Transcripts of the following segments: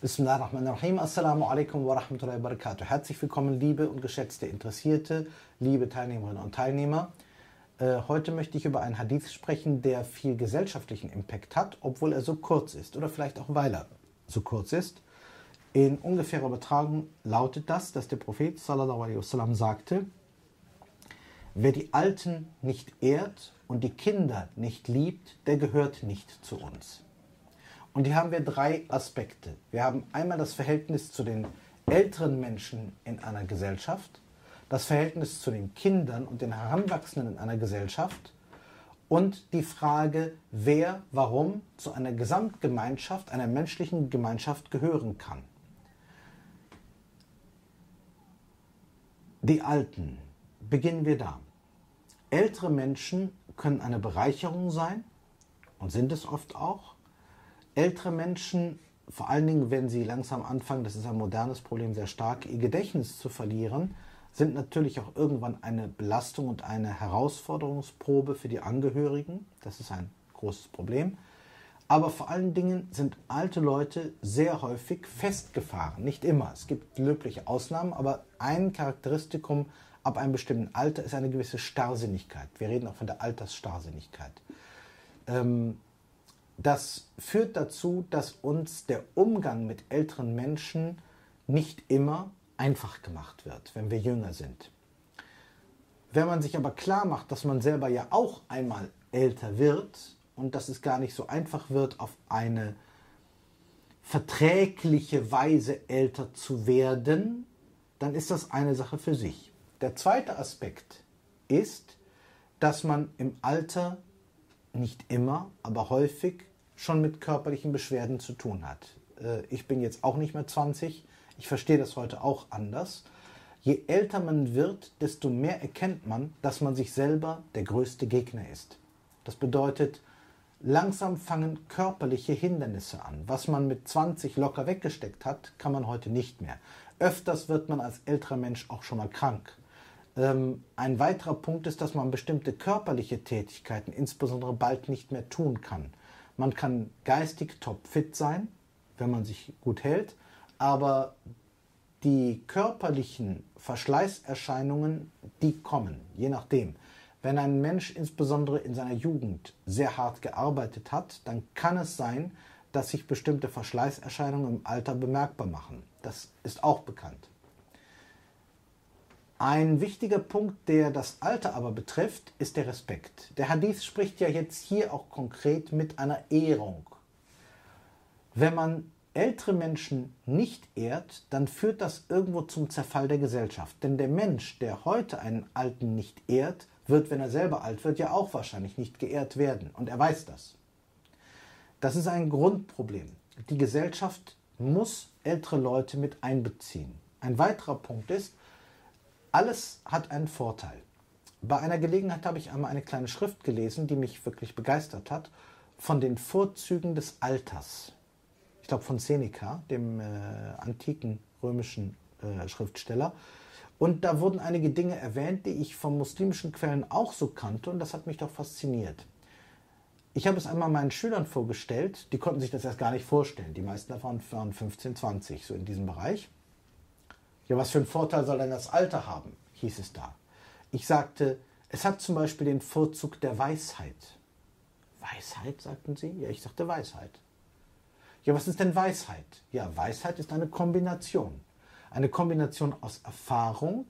Bismillahirrahmanirrahim. Assalamu alaikum wa rahmatullahi wa barakatuh. Herzlich willkommen, liebe und geschätzte Interessierte, liebe Teilnehmerinnen und Teilnehmer. Äh, heute möchte ich über einen Hadith sprechen, der viel gesellschaftlichen Impact hat, obwohl er so kurz ist oder vielleicht auch weil er so kurz ist. In ungefährer Übertragung lautet das, dass der Prophet sallallahu alaihi wasallam sagte, wer die Alten nicht ehrt und die Kinder nicht liebt, der gehört nicht zu uns. Und hier haben wir drei Aspekte. Wir haben einmal das Verhältnis zu den älteren Menschen in einer Gesellschaft, das Verhältnis zu den Kindern und den Heranwachsenden in einer Gesellschaft und die Frage, wer warum zu einer Gesamtgemeinschaft, einer menschlichen Gemeinschaft gehören kann. Die Alten. Beginnen wir da. Ältere Menschen können eine Bereicherung sein und sind es oft auch ältere Menschen, vor allen Dingen, wenn sie langsam anfangen, das ist ein modernes Problem sehr stark, ihr Gedächtnis zu verlieren, sind natürlich auch irgendwann eine Belastung und eine Herausforderungsprobe für die Angehörigen. Das ist ein großes Problem. Aber vor allen Dingen sind alte Leute sehr häufig festgefahren. Nicht immer. Es gibt löbliche Ausnahmen, aber ein Charakteristikum ab einem bestimmten Alter ist eine gewisse Starrsinnigkeit. Wir reden auch von der Altersstarrsinnigkeit. Ähm, das führt dazu, dass uns der Umgang mit älteren Menschen nicht immer einfach gemacht wird, wenn wir jünger sind. Wenn man sich aber klar macht, dass man selber ja auch einmal älter wird und dass es gar nicht so einfach wird, auf eine verträgliche Weise älter zu werden, dann ist das eine Sache für sich. Der zweite Aspekt ist, dass man im Alter nicht immer, aber häufig schon mit körperlichen Beschwerden zu tun hat. Äh, ich bin jetzt auch nicht mehr 20, ich verstehe das heute auch anders. Je älter man wird, desto mehr erkennt man, dass man sich selber der größte Gegner ist. Das bedeutet, langsam fangen körperliche Hindernisse an. Was man mit 20 locker weggesteckt hat, kann man heute nicht mehr. Öfters wird man als älterer Mensch auch schon mal krank. Ähm, ein weiterer Punkt ist, dass man bestimmte körperliche Tätigkeiten insbesondere bald nicht mehr tun kann. Man kann geistig topfit sein, wenn man sich gut hält, aber die körperlichen Verschleißerscheinungen, die kommen, je nachdem. Wenn ein Mensch insbesondere in seiner Jugend sehr hart gearbeitet hat, dann kann es sein, dass sich bestimmte Verschleißerscheinungen im Alter bemerkbar machen. Das ist auch bekannt. Ein wichtiger Punkt, der das Alter aber betrifft, ist der Respekt. Der Hadith spricht ja jetzt hier auch konkret mit einer Ehrung. Wenn man ältere Menschen nicht ehrt, dann führt das irgendwo zum Zerfall der Gesellschaft. Denn der Mensch, der heute einen Alten nicht ehrt, wird, wenn er selber alt wird, ja auch wahrscheinlich nicht geehrt werden. Und er weiß das. Das ist ein Grundproblem. Die Gesellschaft muss ältere Leute mit einbeziehen. Ein weiterer Punkt ist, alles hat einen Vorteil. Bei einer Gelegenheit habe ich einmal eine kleine Schrift gelesen, die mich wirklich begeistert hat, von den Vorzügen des Alters. Ich glaube von Seneca, dem äh, antiken römischen äh, Schriftsteller. Und da wurden einige Dinge erwähnt, die ich von muslimischen Quellen auch so kannte und das hat mich doch fasziniert. Ich habe es einmal meinen Schülern vorgestellt, die konnten sich das erst gar nicht vorstellen. Die meisten davon waren 15, 20, so in diesem Bereich. Ja, was für einen Vorteil soll denn das Alter haben? hieß es da. Ich sagte, es hat zum Beispiel den Vorzug der Weisheit. Weisheit, sagten sie? Ja, ich sagte Weisheit. Ja, was ist denn Weisheit? Ja, Weisheit ist eine Kombination. Eine Kombination aus Erfahrung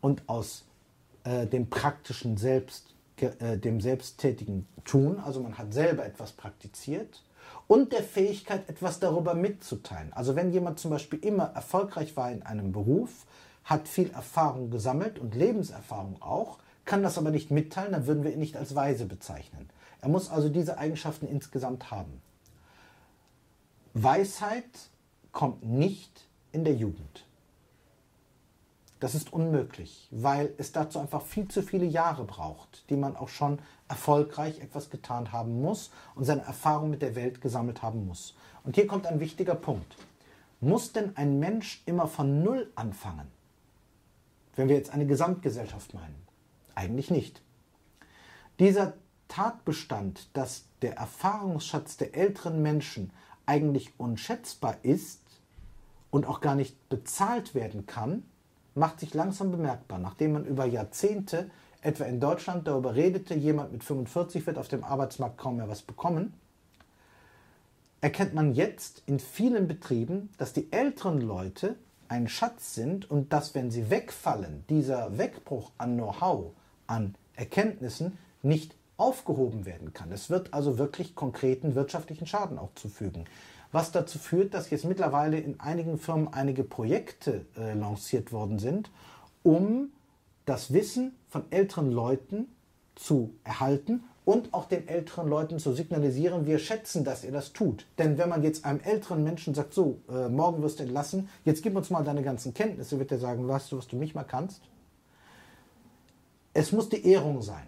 und aus äh, dem praktischen Selbst, äh, dem selbsttätigen Tun. Also man hat selber etwas praktiziert und der Fähigkeit, etwas darüber mitzuteilen. Also wenn jemand zum Beispiel immer erfolgreich war in einem Beruf, hat viel Erfahrung gesammelt und Lebenserfahrung auch, kann das aber nicht mitteilen, dann würden wir ihn nicht als weise bezeichnen. Er muss also diese Eigenschaften insgesamt haben. Weisheit kommt nicht in der Jugend. Das ist unmöglich, weil es dazu einfach viel zu viele Jahre braucht, die man auch schon erfolgreich etwas getan haben muss und seine Erfahrung mit der Welt gesammelt haben muss. Und hier kommt ein wichtiger Punkt. Muss denn ein Mensch immer von Null anfangen? Wenn wir jetzt eine Gesamtgesellschaft meinen. Eigentlich nicht. Dieser Tatbestand, dass der Erfahrungsschatz der älteren Menschen eigentlich unschätzbar ist und auch gar nicht bezahlt werden kann, macht sich langsam bemerkbar, nachdem man über Jahrzehnte, etwa in Deutschland, darüber redete, jemand mit 45 wird auf dem Arbeitsmarkt kaum mehr was bekommen, erkennt man jetzt in vielen Betrieben, dass die älteren Leute ein Schatz sind und dass, wenn sie wegfallen, dieser Wegbruch an Know-how, an Erkenntnissen nicht aufgehoben werden kann. Es wird also wirklich konkreten wirtschaftlichen Schaden auch zufügen. Was dazu führt, dass jetzt mittlerweile in einigen Firmen einige Projekte äh, lanciert worden sind, um das Wissen von älteren Leuten zu erhalten und auch den älteren Leuten zu signalisieren, wir schätzen, dass ihr das tut. Denn wenn man jetzt einem älteren Menschen sagt, so, äh, morgen wirst du entlassen, jetzt gib uns mal deine ganzen Kenntnisse, wird er sagen, weißt du, was du mich mal kannst? Es muss die Ehrung sein.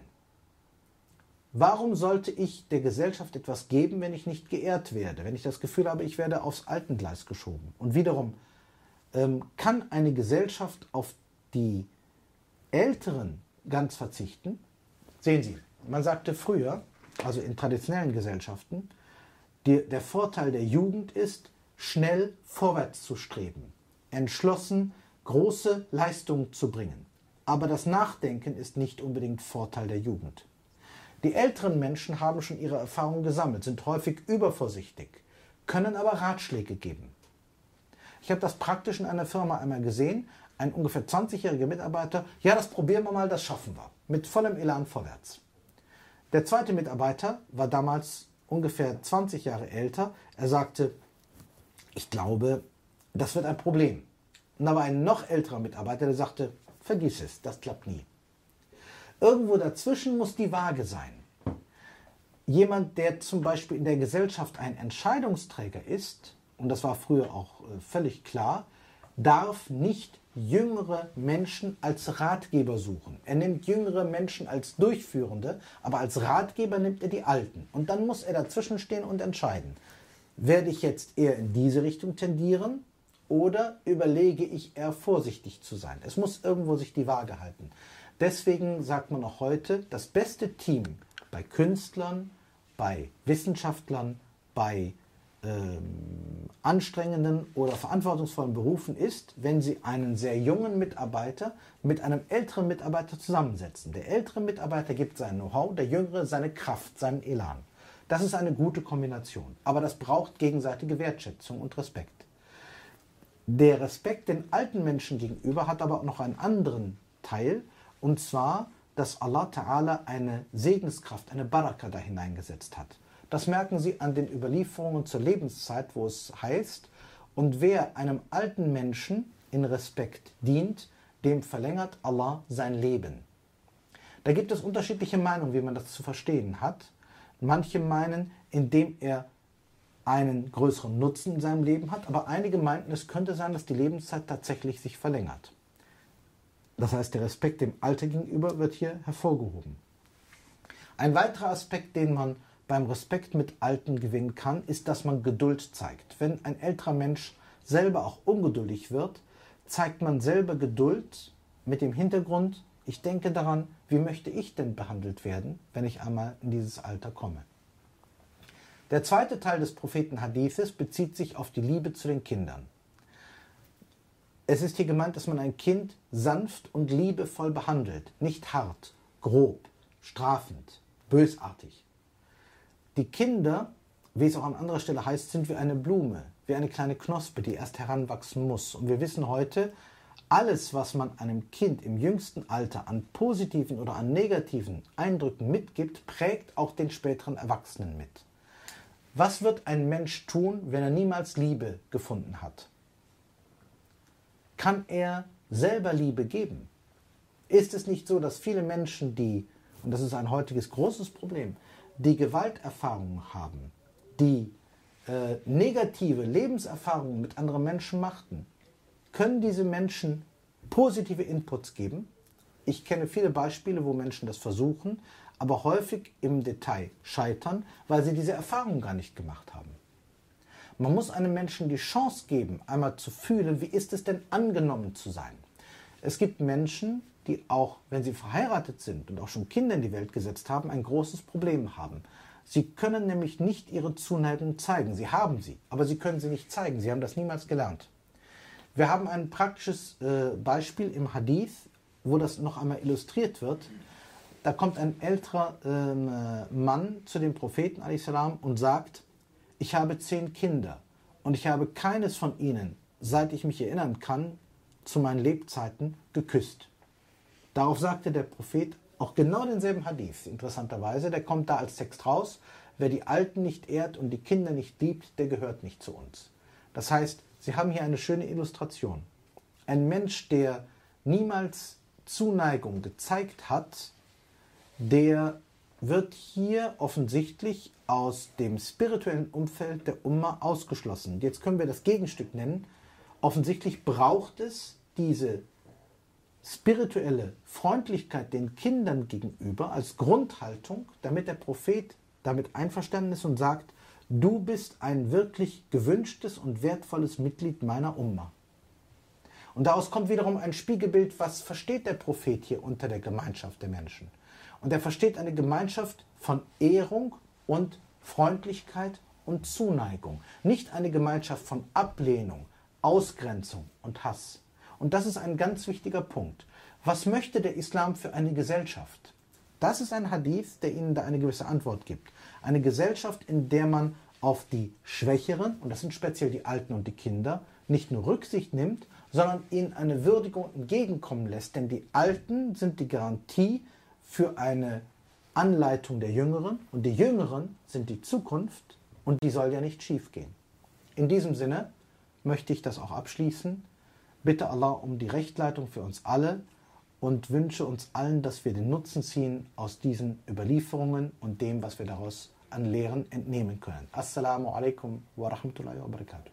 Warum sollte ich der Gesellschaft etwas geben, wenn ich nicht geehrt werde, wenn ich das Gefühl habe, ich werde aufs Altengleis geschoben? Und wiederum, ähm, kann eine Gesellschaft auf die Älteren ganz verzichten? Sehen Sie, man sagte früher, also in traditionellen Gesellschaften, die, der Vorteil der Jugend ist, schnell vorwärts zu streben, entschlossen große Leistungen zu bringen. Aber das Nachdenken ist nicht unbedingt Vorteil der Jugend. Die älteren Menschen haben schon ihre Erfahrungen gesammelt, sind häufig übervorsichtig, können aber Ratschläge geben. Ich habe das praktisch in einer Firma einmal gesehen. Ein ungefähr 20-jähriger Mitarbeiter, ja, das probieren wir mal, das schaffen wir. Mit vollem Elan vorwärts. Der zweite Mitarbeiter war damals ungefähr 20 Jahre älter. Er sagte, ich glaube, das wird ein Problem. Und da war ein noch älterer Mitarbeiter, der sagte, vergiss es, das klappt nie. Irgendwo dazwischen muss die Waage sein. Jemand, der zum Beispiel in der Gesellschaft ein Entscheidungsträger ist, und das war früher auch äh, völlig klar, darf nicht jüngere Menschen als Ratgeber suchen. Er nimmt jüngere Menschen als Durchführende, aber als Ratgeber nimmt er die Alten. Und dann muss er dazwischen stehen und entscheiden. Werde ich jetzt eher in diese Richtung tendieren oder überlege ich eher vorsichtig zu sein? Es muss irgendwo sich die Waage halten. Deswegen sagt man auch heute, das beste Team bei Künstlern, bei Wissenschaftlern, bei ähm, anstrengenden oder verantwortungsvollen Berufen ist, wenn Sie einen sehr jungen Mitarbeiter mit einem älteren Mitarbeiter zusammensetzen. Der ältere Mitarbeiter gibt sein Know-how, der jüngere seine Kraft, seinen Elan. Das ist eine gute Kombination. Aber das braucht gegenseitige Wertschätzung und Respekt. Der Respekt den alten Menschen gegenüber hat aber auch noch einen anderen Teil, und zwar, dass Allah Ta'ala eine Segenskraft, eine Baraka da hineingesetzt hat. Das merken Sie an den Überlieferungen zur Lebenszeit, wo es heißt, und wer einem alten Menschen in Respekt dient, dem verlängert Allah sein Leben. Da gibt es unterschiedliche Meinungen, wie man das zu verstehen hat. Manche meinen, indem er einen größeren Nutzen in seinem Leben hat, aber einige meinten, es könnte sein, dass die Lebenszeit tatsächlich sich verlängert. Das heißt, der Respekt dem Alter gegenüber wird hier hervorgehoben. Ein weiterer Aspekt, den man beim Respekt mit Alten gewinnen kann, ist, dass man Geduld zeigt. Wenn ein älterer Mensch selber auch ungeduldig wird, zeigt man selber Geduld mit dem Hintergrund, ich denke daran, wie möchte ich denn behandelt werden, wenn ich einmal in dieses Alter komme. Der zweite Teil des Propheten Hadithes bezieht sich auf die Liebe zu den Kindern. Es ist hier gemeint, dass man ein Kind sanft und liebevoll behandelt, nicht hart, grob, strafend, bösartig. Die Kinder, wie es auch an anderer Stelle heißt, sind wie eine Blume, wie eine kleine Knospe, die erst heranwachsen muss. Und wir wissen heute, alles, was man einem Kind im jüngsten Alter an positiven oder an negativen Eindrücken mitgibt, prägt auch den späteren Erwachsenen mit. Was wird ein Mensch tun, wenn er niemals Liebe gefunden hat? Kann er selber Liebe geben? Ist es nicht so, dass viele Menschen, die, und das ist ein heutiges großes Problem, die Gewalterfahrungen haben, die äh, negative Lebenserfahrungen mit anderen Menschen machten, können diese Menschen positive Inputs geben? Ich kenne viele Beispiele, wo Menschen das versuchen, aber häufig im Detail scheitern, weil sie diese Erfahrung gar nicht gemacht haben. Man muss einem Menschen die Chance geben, einmal zu fühlen, wie ist es denn angenommen zu sein. Es gibt Menschen, die auch, wenn sie verheiratet sind und auch schon Kinder in die Welt gesetzt haben, ein großes Problem haben. Sie können nämlich nicht ihre Zuneigung zeigen. Sie haben sie, aber sie können sie nicht zeigen. Sie haben das niemals gelernt. Wir haben ein praktisches äh, Beispiel im Hadith, wo das noch einmal illustriert wird. Da kommt ein älterer ähm, äh, Mann zu dem Propheten salam und sagt, ich habe zehn Kinder und ich habe keines von ihnen, seit ich mich erinnern kann, zu meinen Lebzeiten geküsst. Darauf sagte der Prophet auch genau denselben Hadith, interessanterweise, der kommt da als Text raus, wer die Alten nicht ehrt und die Kinder nicht liebt, der gehört nicht zu uns. Das heißt, Sie haben hier eine schöne Illustration. Ein Mensch, der niemals Zuneigung gezeigt hat, der wird hier offensichtlich aus dem spirituellen Umfeld der Umma ausgeschlossen. Jetzt können wir das Gegenstück nennen. Offensichtlich braucht es diese spirituelle Freundlichkeit den Kindern gegenüber als Grundhaltung, damit der Prophet damit einverstanden ist und sagt, du bist ein wirklich gewünschtes und wertvolles Mitglied meiner Umma. Und daraus kommt wiederum ein Spiegelbild, was versteht der Prophet hier unter der Gemeinschaft der Menschen. Und er versteht eine Gemeinschaft von Ehrung und Freundlichkeit und Zuneigung, nicht eine Gemeinschaft von Ablehnung, Ausgrenzung und Hass. Und das ist ein ganz wichtiger Punkt. Was möchte der Islam für eine Gesellschaft? Das ist ein Hadith, der Ihnen da eine gewisse Antwort gibt. Eine Gesellschaft, in der man auf die Schwächeren, und das sind speziell die Alten und die Kinder, nicht nur Rücksicht nimmt, sondern ihnen eine Würdigung entgegenkommen lässt. Denn die Alten sind die Garantie für eine Anleitung der Jüngeren und die Jüngeren sind die Zukunft und die soll ja nicht schiefgehen. In diesem Sinne möchte ich das auch abschließen bitte Allah um die Rechtleitung für uns alle und wünsche uns allen, dass wir den Nutzen ziehen aus diesen Überlieferungen und dem, was wir daraus an Lehren entnehmen können. Assalamu alaikum wa rahmatullahi wa barakatuh.